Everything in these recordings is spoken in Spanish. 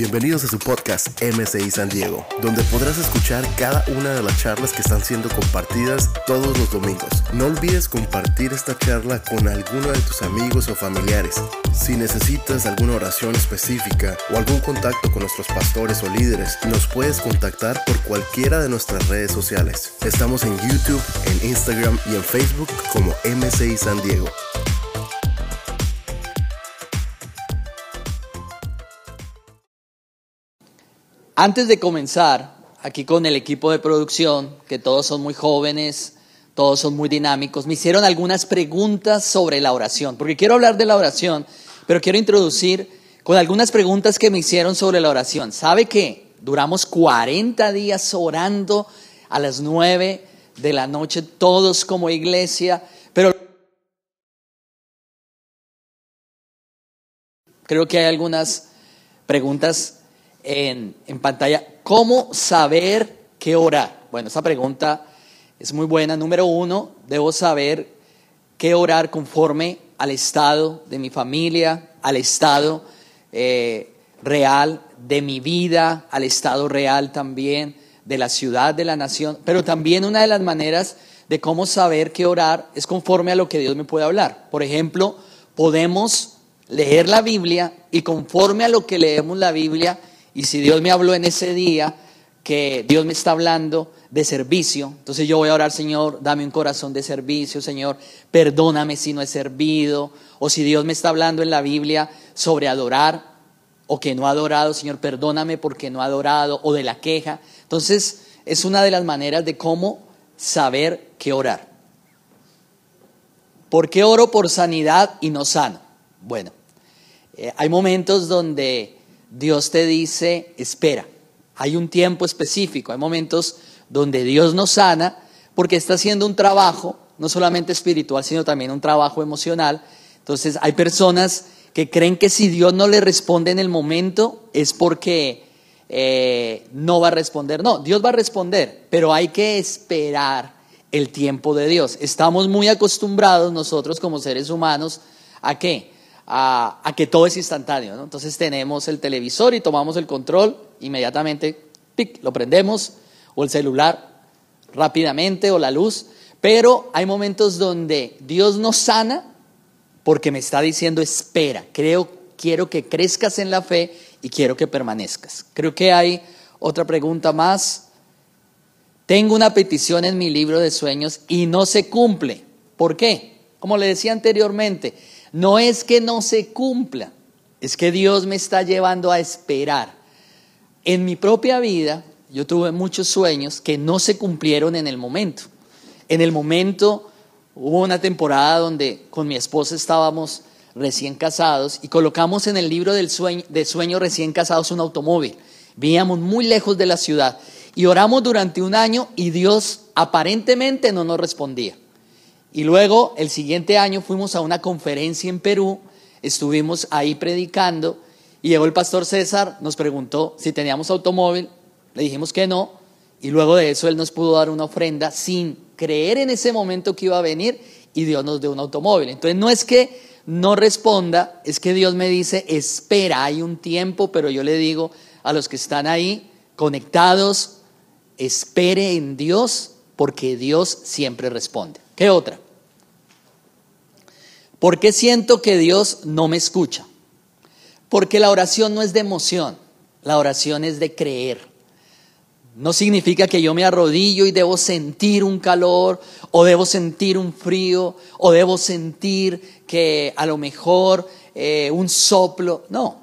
Bienvenidos a su podcast MCI San Diego, donde podrás escuchar cada una de las charlas que están siendo compartidas todos los domingos. No olvides compartir esta charla con alguno de tus amigos o familiares. Si necesitas alguna oración específica o algún contacto con nuestros pastores o líderes, nos puedes contactar por cualquiera de nuestras redes sociales. Estamos en YouTube, en Instagram y en Facebook como MCI San Diego. Antes de comenzar, aquí con el equipo de producción, que todos son muy jóvenes, todos son muy dinámicos, me hicieron algunas preguntas sobre la oración, porque quiero hablar de la oración, pero quiero introducir con algunas preguntas que me hicieron sobre la oración. ¿Sabe que duramos 40 días orando a las 9 de la noche, todos como iglesia? Pero creo que hay algunas preguntas en, pantalla. ¿Cómo saber qué orar? Bueno, esa pregunta es muy buena. Número uno, debo saber qué orar conforme al estado de mi familia, al estado eh, real de mi vida, al estado real también de la ciudad, de la nación. Pero también una de las maneras de cómo saber qué orar es conforme a lo que Dios me puede hablar. Por ejemplo, podemos leer la Biblia y conforme a lo que leemos la Biblia, y si Dios me habló en ese día, que Dios me está hablando de servicio, entonces yo voy a orar, Señor, dame un corazón de servicio, Señor, perdóname si no he servido, o si Dios me está hablando en la Biblia sobre adorar o que no ha adorado, Señor, perdóname porque no ha adorado, o de la queja. Entonces, es una de las maneras de cómo saber qué orar. ¿Por qué oro por sanidad y no sano? Bueno, eh, hay momentos donde Dios te dice, espera. Hay un tiempo específico, hay momentos donde Dios nos sana porque está haciendo un trabajo, no solamente espiritual, sino también un trabajo emocional. Entonces hay personas que creen que si Dios no le responde en el momento es porque eh, no va a responder. No, Dios va a responder, pero hay que esperar el tiempo de Dios. Estamos muy acostumbrados nosotros como seres humanos a qué? A, que todo es instantáneo. Entonces tenemos el televisor y tomamos el control, inmediatamente pic, lo prendemos, o el celular rápidamente, o la luz. Pero hay momentos donde Dios nos sana porque me está diciendo, espera, creo, quiero que crezcas en la fe y quiero que permanezcas. Creo que hay otra pregunta más. Tengo una petición en mi libro de sueños y no se cumple. ¿Por qué? Como le decía anteriormente, no es que no se cumpla, es que Dios me está llevando a esperar. En mi propia vida, yo tuve muchos sueños que no se cumplieron en el momento. En el momento hubo una temporada donde con mi esposa estábamos recién casados y colocamos en el libro del sueño, de sueños recién casados un automóvil. Vivíamos muy lejos de la ciudad y oramos durante un año y Dios aparentemente no nos respondía. Y luego, el siguiente año, fuimos a una conferencia en Perú, estuvimos ahí predicando, y llegó el pastor César, nos preguntó si teníamos automóvil, le dijimos que no, y luego de eso él nos pudo dar una ofrenda sin creer en ese momento que iba a venir, y Dios nos dio un automóvil. Entonces, no es que no responda, es que Dios me dice, espera, hay un tiempo, pero yo le digo a los que están ahí conectados, espere en Dios, porque Dios siempre responde. ¿Qué otra? ¿Por qué siento que Dios no me escucha? Porque la oración no es de emoción, la oración es de creer. No significa que yo me arrodillo y debo sentir un calor, o debo sentir un frío, o debo sentir que a lo mejor eh, un soplo. No,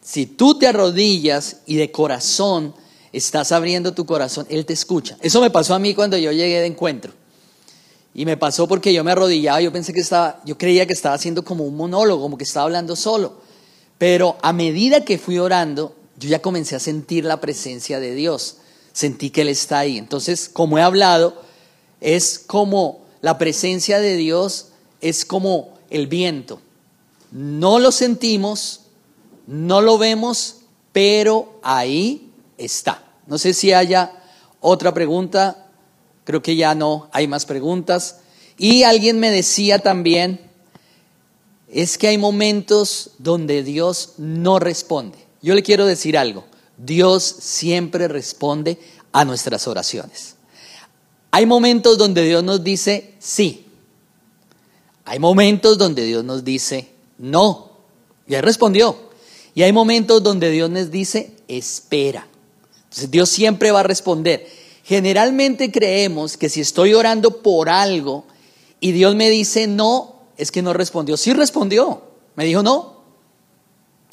si tú te arrodillas y de corazón estás abriendo tu corazón, Él te escucha. Eso me pasó a mí cuando yo llegué de encuentro. Y me pasó porque yo me arrodillaba, yo pensé que estaba, yo creía que estaba haciendo como un monólogo, como que estaba hablando solo. Pero a medida que fui orando, yo ya comencé a sentir la presencia de Dios. Sentí que Él está ahí. Entonces, como he hablado, es como la presencia de Dios, es como el viento. No lo sentimos, no lo vemos, pero ahí está. No sé si haya otra pregunta. Creo que ya no hay más preguntas. Y alguien me decía también, es que hay momentos donde Dios no responde. yo le quiero decir algo. Dios siempre responde a nuestras oraciones. Hay momentos donde Dios nos dice sí. Hay momentos donde Dios nos dice no. Y Él respondió. Y hay momentos donde Dios nos dice espera. Entonces Dios siempre va a responder. Generalmente creemos que si estoy orando por algo y Dios me dice no, es que no respondió. Sí respondió. Me dijo no.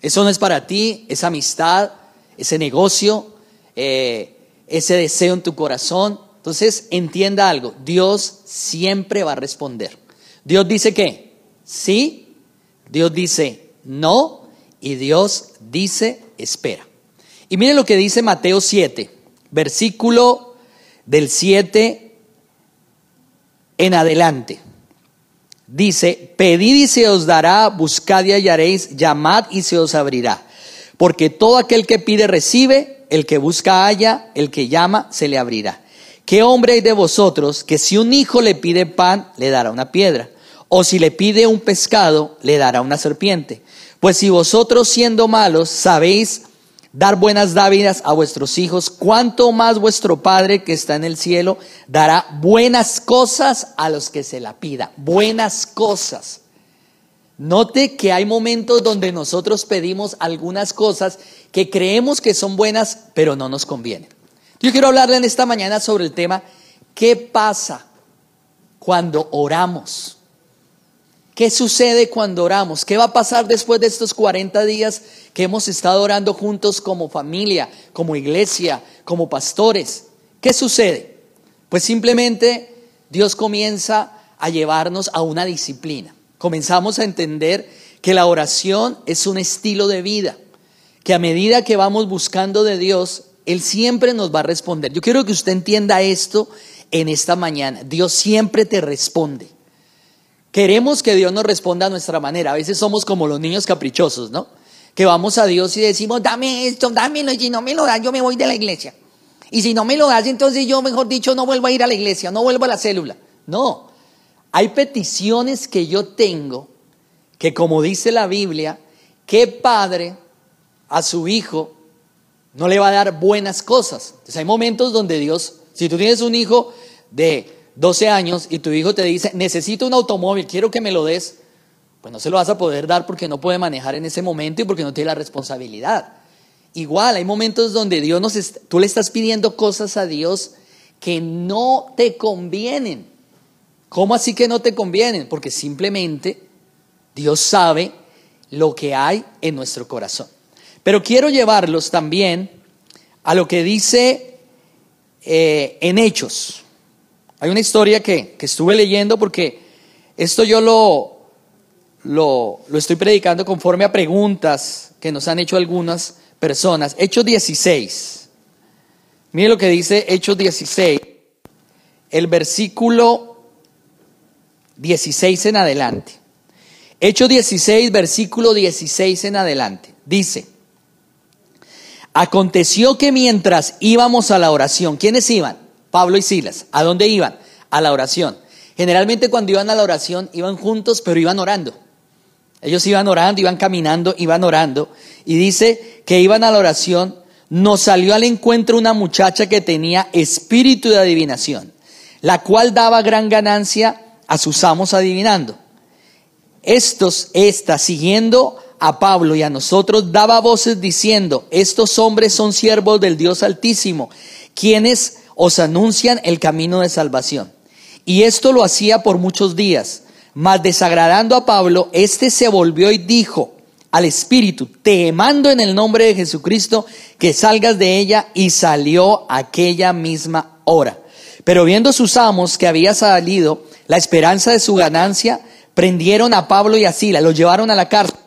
Eso no es para ti, esa amistad, ese negocio, eh, ese deseo en tu corazón. Entonces entienda algo, Dios siempre va a responder. Dios dice que sí, Dios dice no y Dios dice espera. Y miren lo que dice Mateo 7, versículo del 7 en adelante. Dice, pedid y se os dará, buscad y hallaréis, llamad y se os abrirá. Porque todo aquel que pide recibe, el que busca halla, el que llama se le abrirá. ¿Qué hombre hay de vosotros que si un hijo le pide pan, le dará una piedra? O si le pide un pescado, le dará una serpiente. Pues si vosotros siendo malos sabéis dar buenas dávidas a vuestros hijos, cuánto más vuestro Padre que está en el cielo dará buenas cosas a los que se la pida. Buenas cosas. Note que hay momentos donde nosotros pedimos algunas cosas que creemos que son buenas, pero no nos convienen. Yo quiero hablarle en esta mañana sobre el tema, ¿qué pasa cuando oramos? ¿Qué sucede cuando oramos? ¿Qué va a pasar después de estos 40 días que hemos estado orando juntos como familia, como iglesia, como pastores? ¿Qué sucede? Pues simplemente Dios comienza a llevarnos a una disciplina. Comenzamos a entender que la oración es un estilo de vida, que a medida que vamos buscando de Dios, él siempre nos va a responder. Yo quiero que usted entienda esto en esta mañana. Dios siempre te responde. Queremos que Dios nos responda a nuestra manera. A veces somos como los niños caprichosos, ¿no? Que vamos a Dios y decimos, dame esto, dámelo, y si no me lo das, yo me voy de la iglesia. Y si no me lo das, entonces yo, mejor dicho, no vuelvo a ir a la iglesia, no vuelvo a la célula. No, hay peticiones que yo tengo que, como dice la Biblia, ¿qué padre a su hijo no le va a dar buenas cosas. Entonces hay momentos donde Dios, si tú tienes un hijo de 12 años y tu hijo te dice, necesito un automóvil, quiero que me lo des, pues no se lo vas a poder dar porque no puede manejar en ese momento y porque no tiene la responsabilidad. Igual, hay momentos donde Dios nos tú le estás pidiendo cosas a Dios que no te convienen. ¿Cómo así que no te convienen? Porque simplemente Dios sabe lo que hay en nuestro corazón. Pero quiero llevarlos también a lo que dice eh, en Hechos. Hay una historia que, estuve leyendo porque esto yo lo, lo, lo, estoy predicando conforme a preguntas que nos han hecho algunas personas. Hechos 16. Mire lo que dice Hechos 16. El versículo 16 en adelante. Hechos 16, versículo 16 en adelante. Dice, Aconteció que mientras íbamos a la oración, ¿quiénes iban? Pablo y Silas. ¿A dónde iban? A la oración. Generalmente cuando iban a la oración iban juntos, pero iban orando. Ellos iban orando, iban caminando, iban orando. Y dice que iban a la oración. Nos salió al encuentro una muchacha que tenía espíritu de adivinación, la cual daba gran ganancia a sus amos adivinando. Estos, esta, siguiendo a Pablo y a nosotros daba voces diciendo, estos hombres son siervos del Dios Altísimo, quienes os anuncian el camino de salvación. Y esto lo hacía por muchos días, mas desagradando a Pablo, éste se volvió y dijo al Espíritu, te mando en el nombre de Jesucristo que salgas de ella, y salió aquella misma hora. Pero viendo sus amos que había salido la esperanza de su ganancia, prendieron a Pablo y a Sila, los llevaron a la cárcel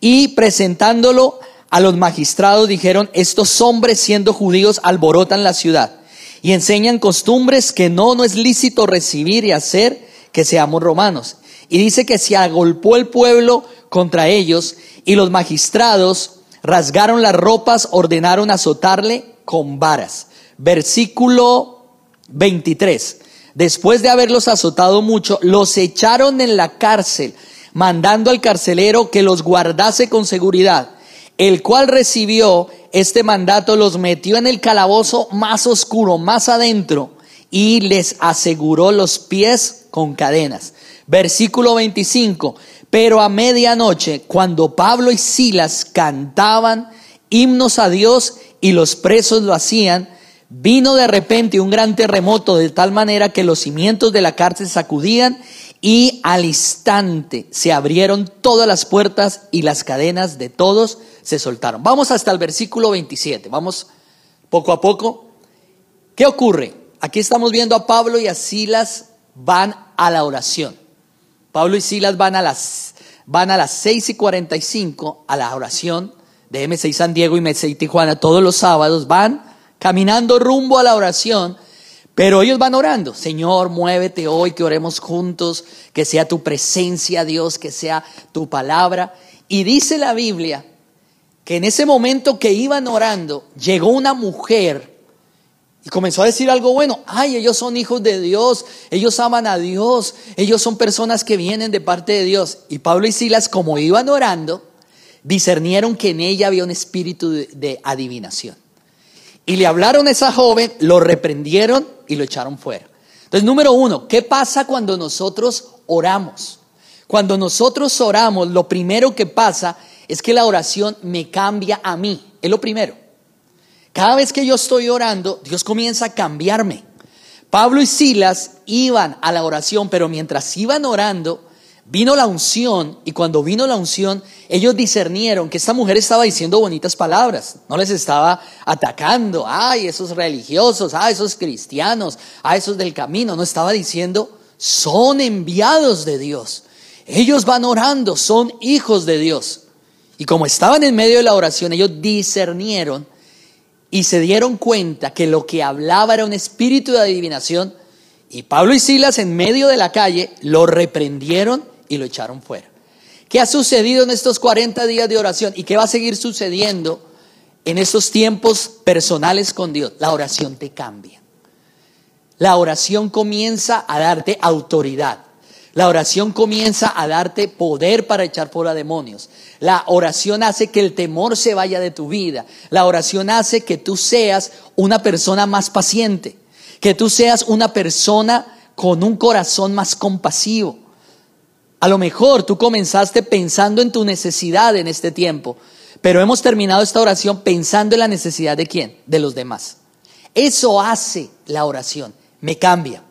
y presentándolo a los magistrados dijeron, estos hombres siendo judíos alborotan la ciudad y enseñan costumbres que no, no es lícito recibir y hacer que seamos romanos. Y dice que se agolpó el pueblo contra ellos y los magistrados rasgaron las ropas, ordenaron azotarle con varas. Versículo 23. Después de haberlos azotado mucho, los echaron en la cárcel mandando al carcelero que los guardase con seguridad el cual recibió este mandato, los metió en el calabozo más oscuro, más adentro, y les aseguró los pies con cadenas. Versículo 25, pero a medianoche, cuando Pablo y Silas cantaban himnos a Dios y los presos lo hacían, vino de repente un gran terremoto de tal manera que los cimientos de la cárcel sacudían y al instante se abrieron todas las puertas y las cadenas de todos se soltaron. Vamos hasta el versículo 27, vamos poco a poco. ¿Qué ocurre? Aquí estamos viendo a Pablo y a Silas van a la oración. Pablo y Silas van a las, van a las 6 y 45 a la oración de M6 San Diego y M6 Tijuana todos los sábados, van caminando rumbo a la oración, pero ellos van orando, Señor, muévete hoy, que oremos juntos, que sea tu presencia, Dios, que sea tu palabra. Y dice la Biblia que en ese momento que iban orando, llegó una mujer y comenzó a decir algo bueno. Ay, ellos son hijos de Dios, ellos aman a Dios, ellos son personas que vienen de parte de Dios. Y Pablo y Silas, como iban orando, discernieron que en ella había un espíritu de, adivinación. Y le hablaron a esa joven, lo reprendieron y lo echaron fuera. Entonces, número uno, ¿qué pasa cuando nosotros oramos? Cuando nosotros oramos, lo primero que pasa es que la oración me cambia a mí. Es lo primero. Cada vez que yo estoy orando, Dios comienza a cambiarme. Pablo y Silas iban a la oración, pero mientras iban orando, vino la unción y cuando vino la unción, ellos discernieron que esta mujer estaba diciendo bonitas palabras, no les estaba atacando, ay, esos religiosos, ay, esos cristianos, ay, esos del camino, no estaba diciendo, son enviados de Dios. Ellos van orando, son hijos de Dios. Y como estaban en medio de la oración, ellos discernieron y se dieron cuenta que lo que hablaba era un espíritu de adivinación. Y Pablo y Silas en medio de la calle lo reprendieron y lo echaron fuera. ¿Qué ha sucedido en estos 40 días de oración y qué va a seguir sucediendo en estos tiempos personales con Dios? La oración te cambia. La oración comienza a darte autoridad. La oración comienza a darte poder para echar fuera demonios. La oración hace que el temor se vaya de tu vida. La oración hace que tú seas una persona más paciente, que tú seas una persona con un corazón más compasivo. A lo mejor tú comenzaste pensando en tu necesidad en este tiempo, pero hemos terminado esta oración pensando en la necesidad de quién? De los demás. Eso hace la oración, me cambia.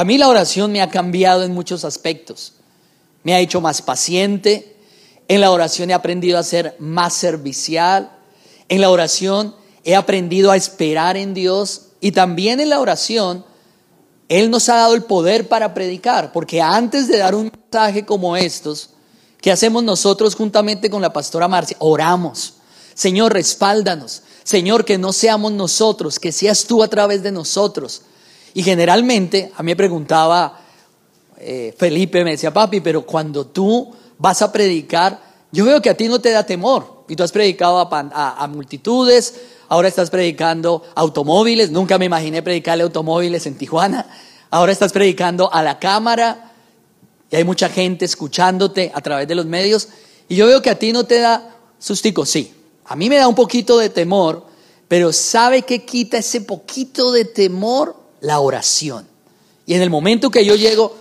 A mí la oración me ha cambiado en muchos aspectos. Me ha hecho más paciente. En la oración he aprendido a ser más servicial. En la oración he aprendido a esperar en Dios. Y también en la oración, Él nos ha dado el poder para predicar. Porque antes de dar un mensaje como estos, ¿qué hacemos nosotros juntamente con la pastora Marcia? Oramos. Señor, respáldanos. Señor, que no seamos nosotros, que seas tú a través de nosotros. Y generalmente, a mí me preguntaba eh, Felipe, me decía, papi, pero cuando tú vas a predicar, yo veo que a ti no te da temor. Y tú has predicado a, multitudes, ahora estás predicando automóviles, nunca me imaginé predicarle automóviles en Tijuana, ahora estás predicando a la cámara y hay mucha gente escuchándote a través de los medios. Y yo veo que a ti no te da sustico, sí. A mí me da un poquito de temor, pero ¿sabe qué quita ese poquito de temor? La oración. Y en el momento que yo llego,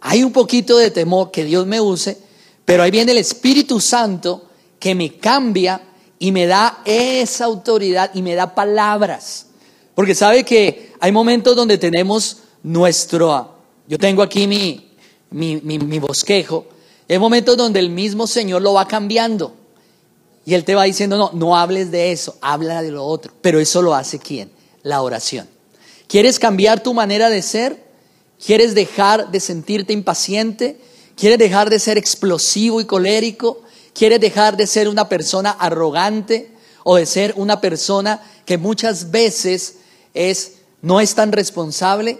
hay un poquito de temor que Dios me use, pero ahí viene el Espíritu Santo que me cambia y me da esa autoridad y me da palabras. Porque sabe que hay momentos donde tenemos nuestro, yo tengo aquí mi, mi, mi, bosquejo, hay momentos donde el mismo Señor lo va cambiando. Y Él te va diciendo, no, no hables de eso, habla de lo otro. Pero eso lo hace quién? La oración. ¿Quieres cambiar tu manera de ser? ¿Quieres dejar de sentirte impaciente? ¿Quieres dejar de ser explosivo y colérico? ¿Quieres dejar de ser una persona arrogante o de ser una persona que muchas veces es no es tan responsable?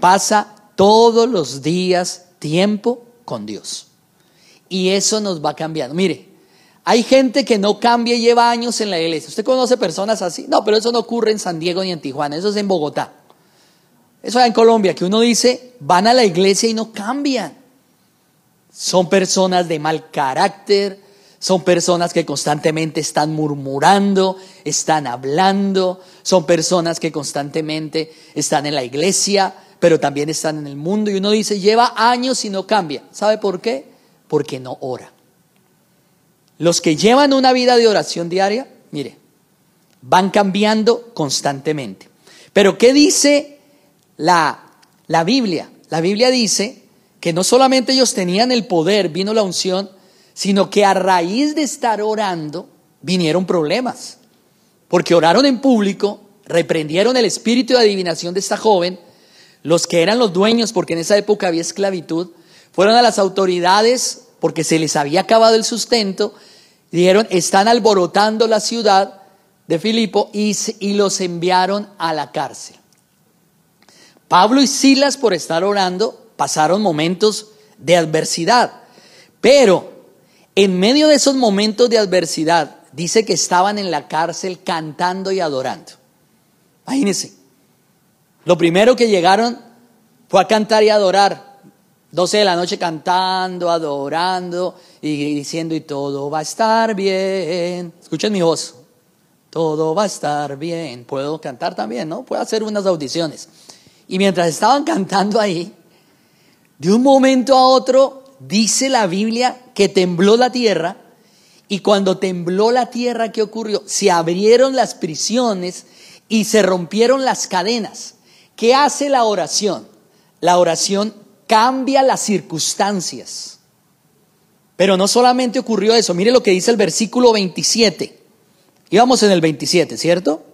Pasa todos los días tiempo con Dios. Y eso nos va cambiando. Mire, hay gente que no cambia y lleva años en la iglesia. ¿Usted conoce personas así? No, pero eso no ocurre en San Diego ni en Tijuana, eso es en Bogotá. Eso en Colombia, que uno dice, van a la iglesia y no cambian. Son personas de mal carácter, son personas que constantemente están murmurando, están hablando, son personas que constantemente están en la iglesia, pero también están en el mundo. Y uno dice, lleva años y no cambia. ¿Sabe por qué? Porque no ora. Los que llevan una vida de oración diaria, mire, van cambiando constantemente. Pero ¿qué dice la, la Biblia? La Biblia dice que no solamente ellos tenían el poder, vino la unción, sino que a raíz de estar orando vinieron problemas. Porque oraron en público, reprendieron el espíritu de adivinación de esta joven, los que eran los dueños, porque en esa época había esclavitud, fueron a las autoridades porque se les había acabado el sustento, dijeron, están alborotando la ciudad de Filipo y, y los enviaron a la cárcel. Pablo y Silas, por estar orando, pasaron momentos de adversidad, pero en medio de esos momentos de adversidad, dice que estaban en la cárcel cantando y adorando. Imagínense, lo primero que llegaron fue a cantar y adorar. 12 de la noche cantando, adorando y diciendo y todo va a estar bien. Escuchen mi voz. Todo va a estar bien. Puedo cantar también, ¿no? Puedo hacer unas audiciones. Y mientras estaban cantando ahí, de un momento a otro, dice la Biblia que tembló la tierra. Y cuando tembló la tierra, ¿qué ocurrió? Se abrieron las prisiones y se rompieron las cadenas. ¿Qué hace la oración? La oración cambia las circunstancias. Pero no solamente ocurrió eso, mire lo que dice el versículo 27. Íbamos en el 27, ¿cierto?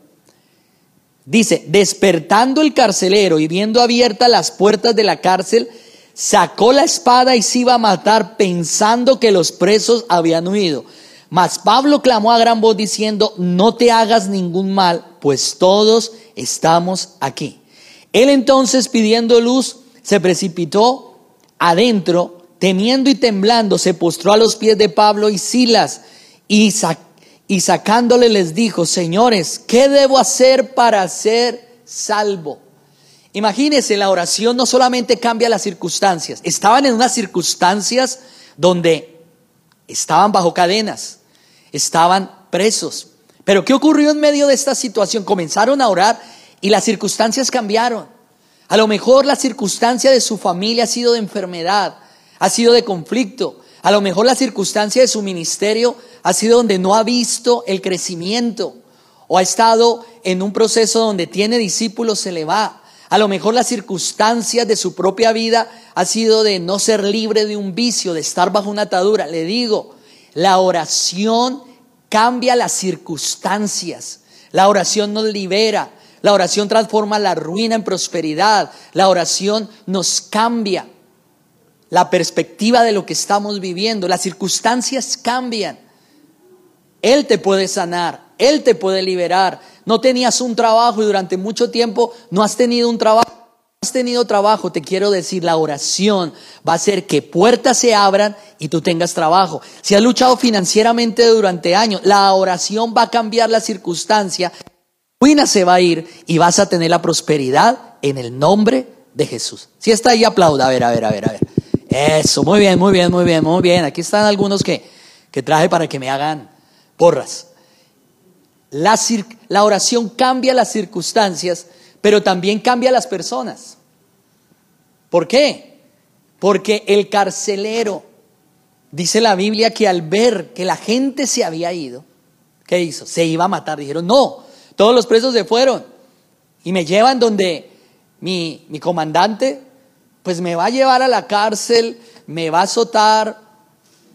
Dice, despertando el carcelero y viendo abiertas las puertas de la cárcel, sacó la espada y se iba a matar pensando que los presos habían huido. Mas Pablo clamó a gran voz diciendo, no te hagas ningún mal, pues todos estamos aquí. Él entonces pidiendo luz se precipitó adentro, temiendo y temblando, se postró a los pies de Pablo y Silas y, y sacándole les dijo, señores, ¿qué debo hacer para ser salvo? Imagínense, la oración no solamente cambia las circunstancias, estaban en unas circunstancias donde estaban bajo cadenas, estaban presos. Pero ¿qué ocurrió en medio de esta situación? Comenzaron a orar y las circunstancias cambiaron. A lo mejor la circunstancia de su familia ha sido de enfermedad, ha sido de conflicto. A lo mejor la circunstancia de su ministerio ha sido donde no ha visto el crecimiento o ha estado en un proceso donde tiene discípulos, se le va. A lo mejor las circunstancias de su propia vida ha sido de no ser libre de un vicio, de estar bajo una atadura. Le digo, la oración cambia las circunstancias. La oración nos libera. La oración transforma la ruina en prosperidad. La oración nos cambia la perspectiva de lo que estamos viviendo. Las circunstancias cambian. Él te puede sanar. Él te puede liberar. No tenías un trabajo y durante mucho tiempo no has tenido un trabajo. has tenido trabajo, te quiero decir, la oración va a hacer que puertas se abran y tú tengas trabajo. Si has luchado financieramente durante años, la oración va a cambiar la circunstancia ruina se va a ir y vas a tener la prosperidad en el nombre de Jesús. Si está ahí, aplauda. A ver, a ver, a ver, a ver. Eso, muy bien, muy bien, muy bien, muy bien. Aquí están algunos que, que traje para que me hagan porras. La, oración cambia las circunstancias, pero también cambia las personas. ¿Por qué? Porque el carcelero, dice la Biblia, que al ver que la gente se había ido, ¿qué hizo? Se iba a matar. Dijeron, no, todos los presos se fueron y me llevan donde mi, comandante, pues me va a llevar a la cárcel, me va a azotar,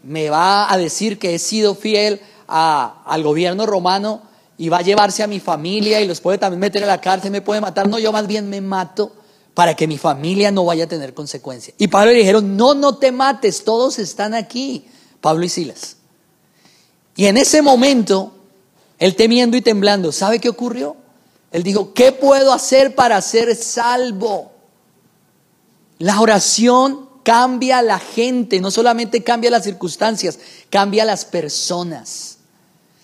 me va a decir que he sido fiel al gobierno romano y va a llevarse a mi familia y los puede también meter a la cárcel, me puede matar. No, yo más bien me mato para que mi familia no vaya a tener consecuencias. Y Pablo le dijeron, no, no te mates, todos están aquí, Pablo y Silas. Y en ese momento él temiendo y temblando, ¿sabe qué ocurrió? Él dijo, ¿qué puedo hacer para ser salvo? La oración cambia a la gente, no solamente cambia las circunstancias, cambia a las personas.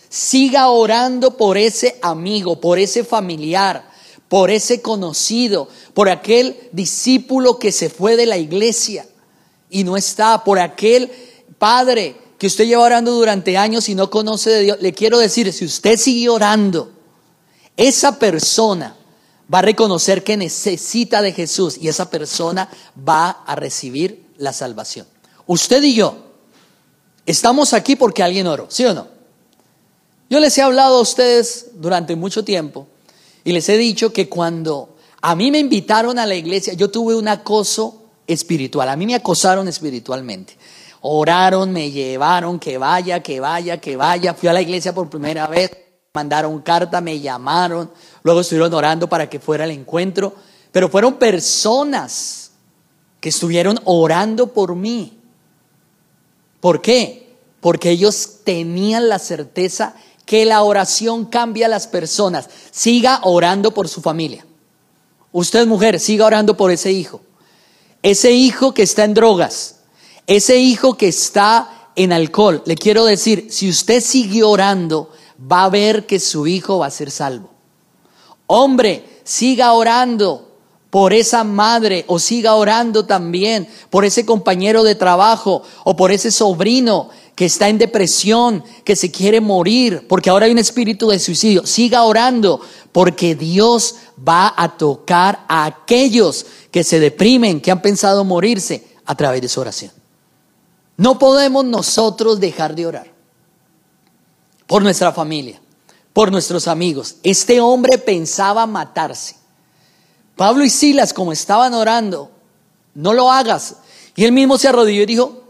Siga orando por ese amigo, por ese familiar, por ese conocido, por aquel discípulo que se fue de la iglesia y no está, por aquel padre que usted lleva orando durante años y no conoce de Dios, le quiero decir, si usted sigue orando, esa persona va a reconocer que necesita de Jesús y esa persona va a recibir la salvación. Usted y yo estamos aquí porque alguien oró, ¿sí o no? Yo les he hablado a ustedes durante mucho tiempo y les he dicho que cuando a mí me invitaron a la iglesia, yo tuve un acoso espiritual, a mí me acosaron espiritualmente. Oraron, me llevaron, que vaya, que vaya, que vaya. Fui a la iglesia por primera vez, mandaron carta, me llamaron, luego estuvieron orando para que fuera el encuentro, pero fueron personas que estuvieron orando por mí. ¿Por qué? Porque ellos tenían la certeza que la oración cambia a las personas. Siga orando por su familia. Usted mujer, siga orando por ese hijo. Ese hijo que está en drogas, ese hijo que está en alcohol, le quiero decir, si usted sigue orando, va a ver que su hijo va a ser salvo. Hombre, siga orando por esa madre o siga orando también por ese compañero de trabajo o por ese sobrino que está en depresión, que se quiere morir, porque ahora hay un espíritu de suicidio. Siga orando porque Dios va a tocar a aquellos que se deprimen, que han pensado morirse a través de su oración. No podemos nosotros dejar de orar por nuestra familia, por nuestros amigos. Este hombre pensaba matarse. Pablo y Silas, como estaban orando, no lo hagas. Y él mismo se arrodilló y dijo,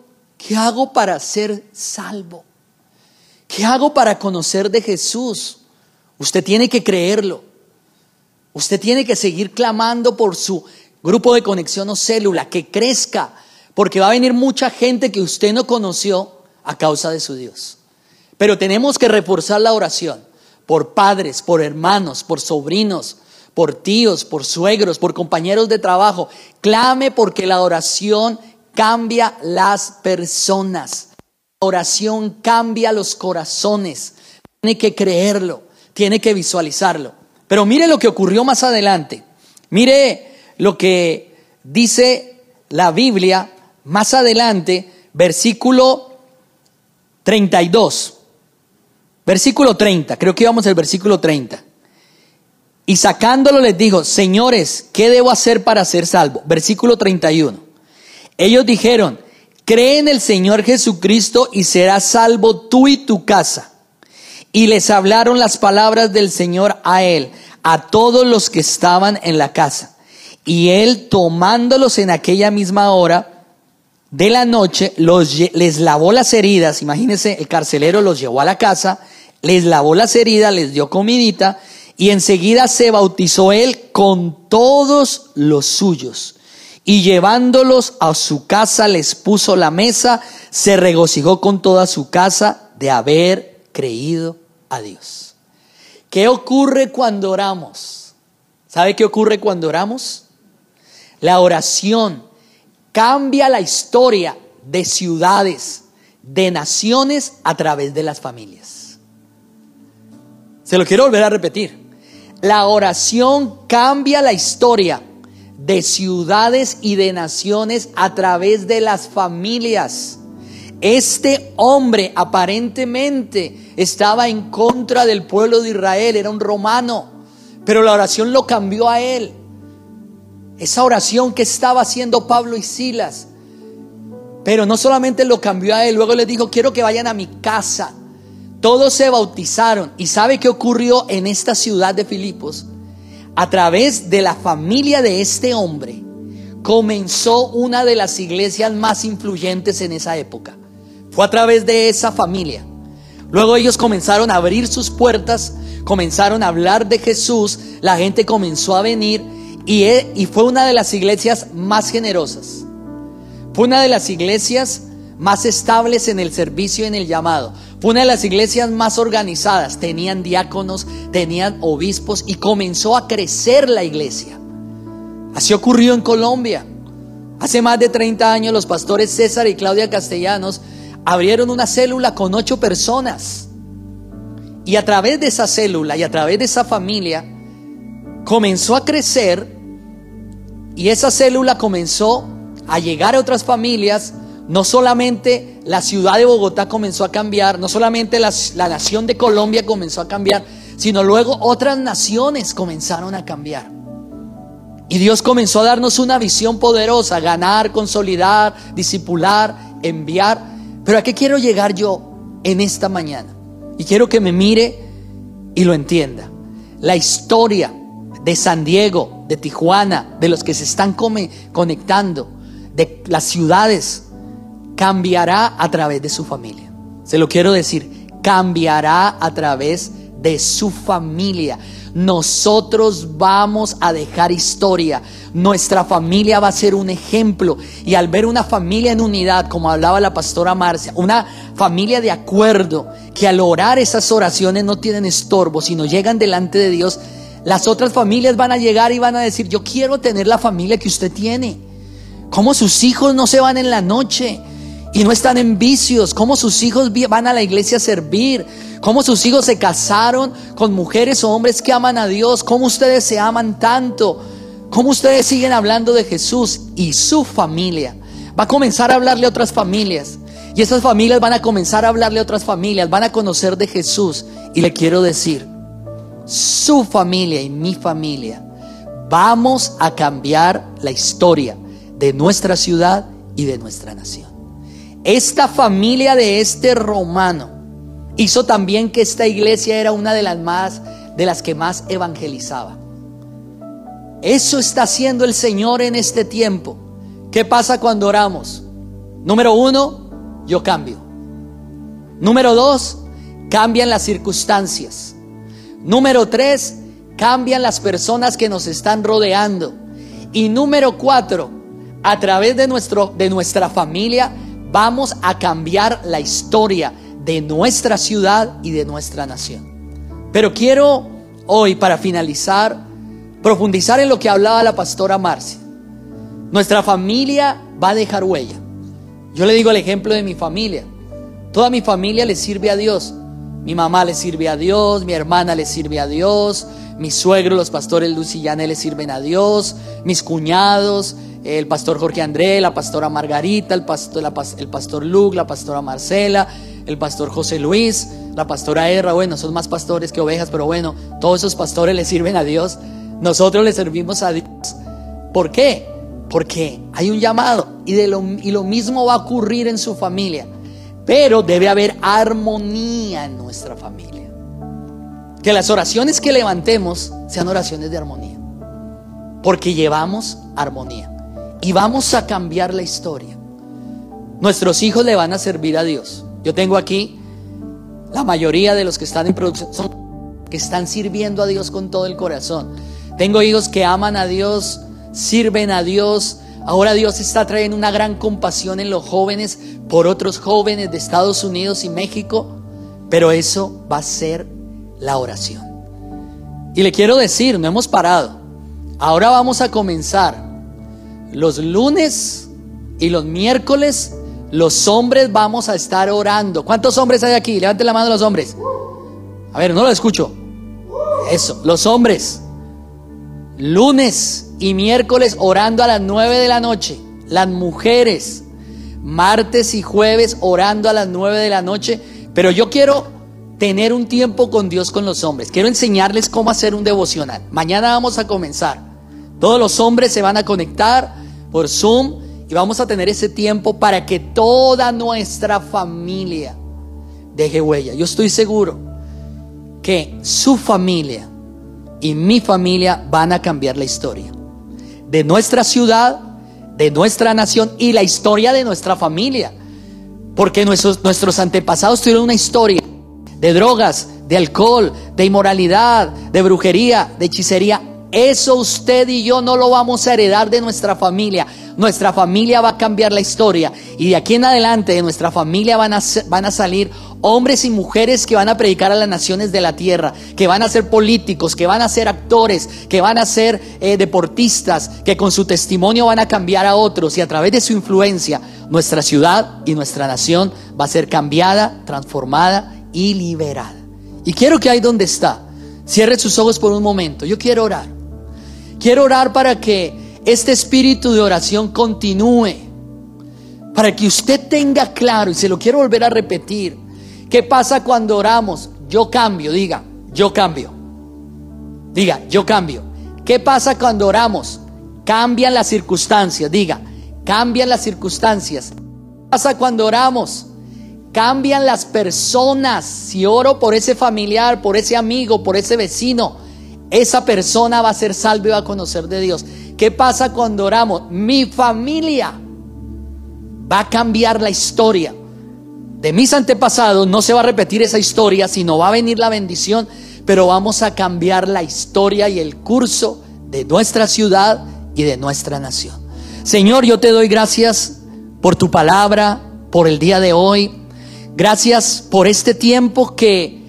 ¿qué hago para ser salvo? ¿Qué hago para conocer de Jesús? Usted tiene que creerlo. Usted tiene que seguir clamando por su grupo de conexión o célula, que crezca, porque va a venir mucha gente que usted no conoció a causa de su Dios. Pero tenemos que reforzar la oración por padres, por hermanos, por sobrinos, por tíos, por suegros, por compañeros de trabajo. Clame porque la oración cambia las personas. La oración cambia los corazones. Tiene que creerlo, tiene que visualizarlo. Pero mire lo que ocurrió más adelante. Mire lo que dice la Biblia más adelante, versículo 32. Versículo 30, creo que íbamos al versículo 30. Y sacándolo les dijo, señores, ¿qué debo hacer para ser salvo? Versículo 31. Ellos dijeron, cree en el Señor Jesucristo y serás salvo tú y tu casa. Y les hablaron las palabras del Señor a él, a todos los que estaban en la casa. Y él tomándolos en aquella misma hora, de la noche, les lavó las heridas, imagínense, el carcelero los llevó a la casa, les lavó las heridas, les dio comidita y enseguida se bautizó él con todos los suyos. Y llevándolos a su casa les puso la mesa, se regocijó con toda su casa de haber creído a Dios. ¿Qué ocurre cuando oramos? ¿Sabe qué ocurre cuando oramos? La oración cambia la historia de ciudades, de naciones a través de las familias. Se lo quiero volver a repetir. La oración cambia la historia de ciudades y de naciones a través de las familias. Este hombre aparentemente estaba en contra del pueblo de Israel, era un romano, pero la oración lo cambió a él. Esa oración que estaba haciendo Pablo y Silas. Pero no solamente lo cambió a él, luego les dijo, quiero que vayan a mi casa. Todos se bautizaron. ¿Y sabe qué ocurrió en esta ciudad de Filipos? A través de la familia de este hombre comenzó una de las iglesias más influyentes en esa época. Fue a través de esa familia. Luego ellos comenzaron a abrir sus puertas, comenzaron a hablar de Jesús, la gente comenzó a venir y, fue una de las iglesias más generosas. Fue una de las iglesias más estables en el servicio y en el llamado. Una de las iglesias más organizadas. Tenían diáconos, tenían obispos y comenzó a crecer la iglesia. Así ocurrió en Colombia. Hace más de 30 años los pastores César y Claudia Castellanos abrieron una célula con ocho personas. Y a través de esa célula y a través de esa familia comenzó a crecer y esa célula comenzó a llegar a otras familias, no solamente la ciudad de Bogotá comenzó a cambiar, no solamente la, nación de Colombia comenzó a cambiar, sino luego otras naciones comenzaron a cambiar. Y Dios comenzó a darnos una visión poderosa, ganar, consolidar, disipular, enviar. Pero ¿a qué quiero llegar yo en esta mañana? Y quiero que me mire y lo entienda. La historia de San Diego, de Tijuana, de los que se están conectando, de las ciudades, cambiará a través de su familia. Se lo quiero decir, cambiará a través de su familia. Nosotros vamos a dejar historia. Nuestra familia va a ser un ejemplo. Y al ver una familia en unidad, como hablaba la pastora Marcia, una familia de acuerdo, que al orar esas oraciones no tienen estorbo, sino llegan delante de Dios, las otras familias van a llegar y van a decir, yo quiero tener la familia que usted tiene. Como sus hijos no se van en la noche y no están en vicios, como sus hijos van a la iglesia a servir, cómo sus hijos se casaron con mujeres o hombres que aman a Dios, cómo ustedes se aman tanto, cómo ustedes siguen hablando de Jesús y su familia. Va a comenzar a hablarle a otras familias. Y esas familias van a comenzar a hablarle a otras familias, van a conocer de Jesús. Y le quiero decir, su familia y mi familia, vamos a cambiar la historia de nuestra ciudad y de nuestra nación. Esta familia de este romano hizo también que esta iglesia era una de las más de las que más evangelizaba. Eso está haciendo el Señor en este tiempo. ¿Qué pasa cuando oramos? Número uno, yo cambio. Número dos, cambian las circunstancias. Número tres, cambian las personas que nos están rodeando. Y número cuatro, a través de, nuestro, de nuestra familia vamos a cambiar la historia de nuestra ciudad y de nuestra nación. Pero quiero hoy, para finalizar, profundizar en lo que hablaba la pastora Marcia. Nuestra familia va a dejar huella. Yo le digo el ejemplo de mi familia. Toda mi familia le sirve a Dios. Mi mamá le sirve a Dios, mi hermana le sirve a Dios, mis suegros, los pastores Luz y le sirven a Dios, mis cuñados, el pastor Jorge André, la pastora Margarita, el pastor, el pastor Luke, la pastora Marcela, el pastor José Luis, la pastora Erra, bueno, son más pastores que ovejas, pero bueno, todos esos pastores le sirven a Dios. Nosotros le servimos a Dios. ¿Por qué? Porque hay un llamado y lo mismo va a ocurrir en su familia. Pero debe haber armonía en nuestra familia. Que las oraciones que levantemos sean oraciones de armonía. Porque llevamos armonía. Y vamos a cambiar la historia. Nuestros hijos le van a servir a Dios. Yo tengo aquí la mayoría de los que están en producción son que están sirviendo a Dios con todo el corazón. Tengo hijos que aman a Dios, sirven a Dios. Ahora Dios está trayendo una gran compasión en los jóvenes por otros jóvenes de Estados Unidos y México, pero eso va a ser la oración. Y le quiero decir, no hemos parado. Ahora vamos a comenzar los lunes y los miércoles los hombres vamos a estar orando. ¿Cuántos hombres hay aquí? Levanten la mano los hombres. A ver, no lo escucho. Eso, los hombres. Lunes y miércoles orando a las 9 de la noche. Las mujeres. Martes y jueves orando a las 9 de la noche. Pero yo quiero tener un tiempo con Dios con los hombres. Quiero enseñarles cómo hacer un devocional. Mañana vamos a comenzar. Todos los hombres se van a conectar por Zoom y vamos a tener ese tiempo para que toda nuestra familia deje huella. Yo estoy seguro que su familia y mi familia van a cambiar la historia de nuestra ciudad, de nuestra nación y la historia de nuestra familia. Porque nuestros, nuestros antepasados tuvieron una historia de drogas, de alcohol, de inmoralidad, de brujería, de hechicería. Eso usted y yo no lo vamos a heredar de nuestra familia nuestra familia va a cambiar la historia y de aquí en adelante de nuestra familia van a, salir hombres y mujeres que van a predicar a las naciones de la tierra, que van a ser políticos, que van a ser actores, que van a ser eh, deportistas, que con su testimonio van a cambiar a otros y a través de su influencia nuestra ciudad y nuestra nación va a ser cambiada, transformada y liberada. Y quiero que ahí donde está, cierre sus ojos por un momento. Yo quiero orar. Quiero orar para que este espíritu de oración continúe. para que usted tenga claro, y se lo quiero volver a repetir, ¿qué pasa cuando oramos? Yo cambio, diga, yo cambio. Diga, yo cambio. ¿Qué pasa cuando oramos? Cambian las circunstancias, diga, cambian las circunstancias. ¿Qué pasa cuando oramos? Cambian las personas. Si oro por ese familiar, por ese amigo, por ese vecino, esa persona va a ser salva y va a conocer de Dios. ¿Qué pasa cuando oramos? Mi familia va a cambiar la historia de mis antepasados. No se va a repetir esa historia, sino va a venir la bendición, pero vamos a cambiar la historia y el curso de nuestra ciudad y de nuestra nación. Señor, yo te doy gracias por tu palabra, por el día de hoy. Gracias por este tiempo que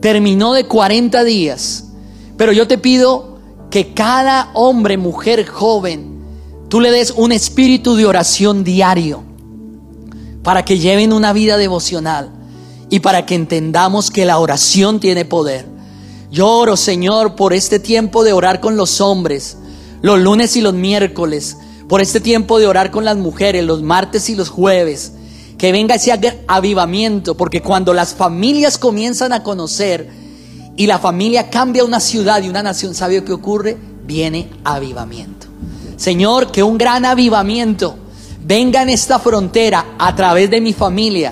terminó de 40 días. Pero yo te pido que cada hombre, mujer, joven, tú le des un espíritu de oración diario para que lleven una vida devocional y para que entendamos que la oración tiene poder. Yo oro, Señor, por este tiempo de orar con los hombres, los lunes y los miércoles, por este tiempo de orar con las mujeres, los martes y los jueves. Que venga ese avivamiento, porque cuando las familias comienzan a conocer y la familia cambia una ciudad y una nación, ¿sabe qué ocurre? Viene avivamiento. Señor, que un gran avivamiento venga en esta frontera a través de mi familia,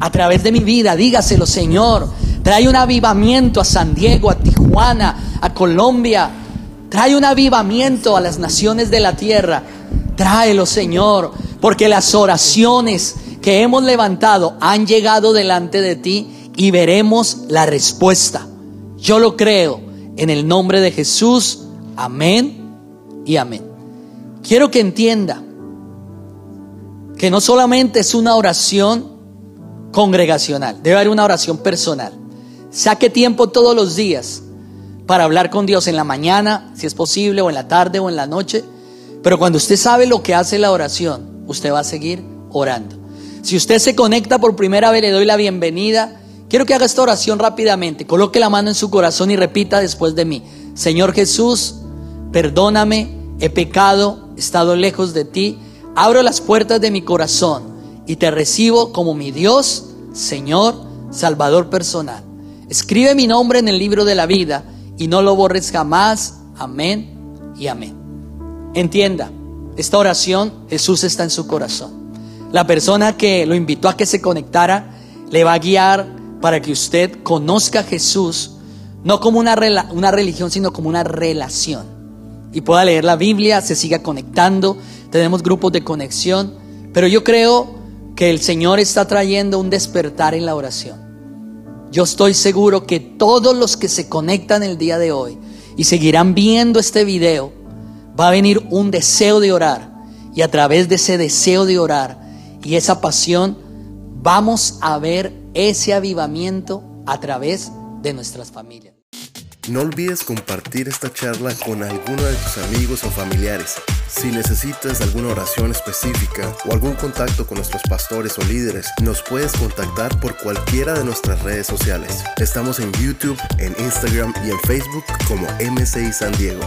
a través de mi vida. Dígaselo, Señor. Trae un avivamiento a San Diego, a Tijuana, a Colombia. Trae un avivamiento a las naciones de la tierra. Tráelo, Señor, porque las oraciones que hemos levantado han llegado delante de ti y veremos la respuesta. Yo lo creo en el nombre de Jesús. Amén y amén. Quiero que entienda que no solamente es una oración congregacional, debe haber una oración personal. Saque tiempo todos los días para hablar con Dios en la mañana, si es posible, o en la tarde o en la noche. Pero cuando usted sabe lo que hace la oración, usted va a seguir orando. Si usted se conecta por primera vez, le doy la bienvenida. Quiero que haga esta oración rápidamente. Coloque la mano en su corazón y repita después de mí. Señor Jesús, perdóname, he pecado, he estado lejos de ti abro las puertas de mi corazón y te recibo como mi Dios, Señor, Salvador personal. Escribe mi nombre en el libro de la vida y no lo borres jamás. Amén y amén. Entienda, esta oración Jesús está en su corazón. La persona que lo invitó a que se conectara le va a guiar para que usted conozca a Jesús, no como una, una religión, sino como una relación. Y pueda leer la Biblia, se siga conectando tenemos grupos de conexión, pero yo creo que el Señor está trayendo un despertar en la oración. Yo estoy seguro que todos los que se conectan el día de hoy y seguirán viendo este video, va a venir un deseo de orar. Y a través de ese deseo de orar y esa pasión, vamos a ver ese avivamiento a través de nuestras familias. No olvides compartir esta charla con alguno de tus amigos o familiares. Si necesitas alguna oración específica o algún contacto con nuestros pastores o líderes, nos puedes contactar por cualquiera de nuestras redes sociales. Estamos en YouTube, en Instagram y en Facebook como MCI San Diego.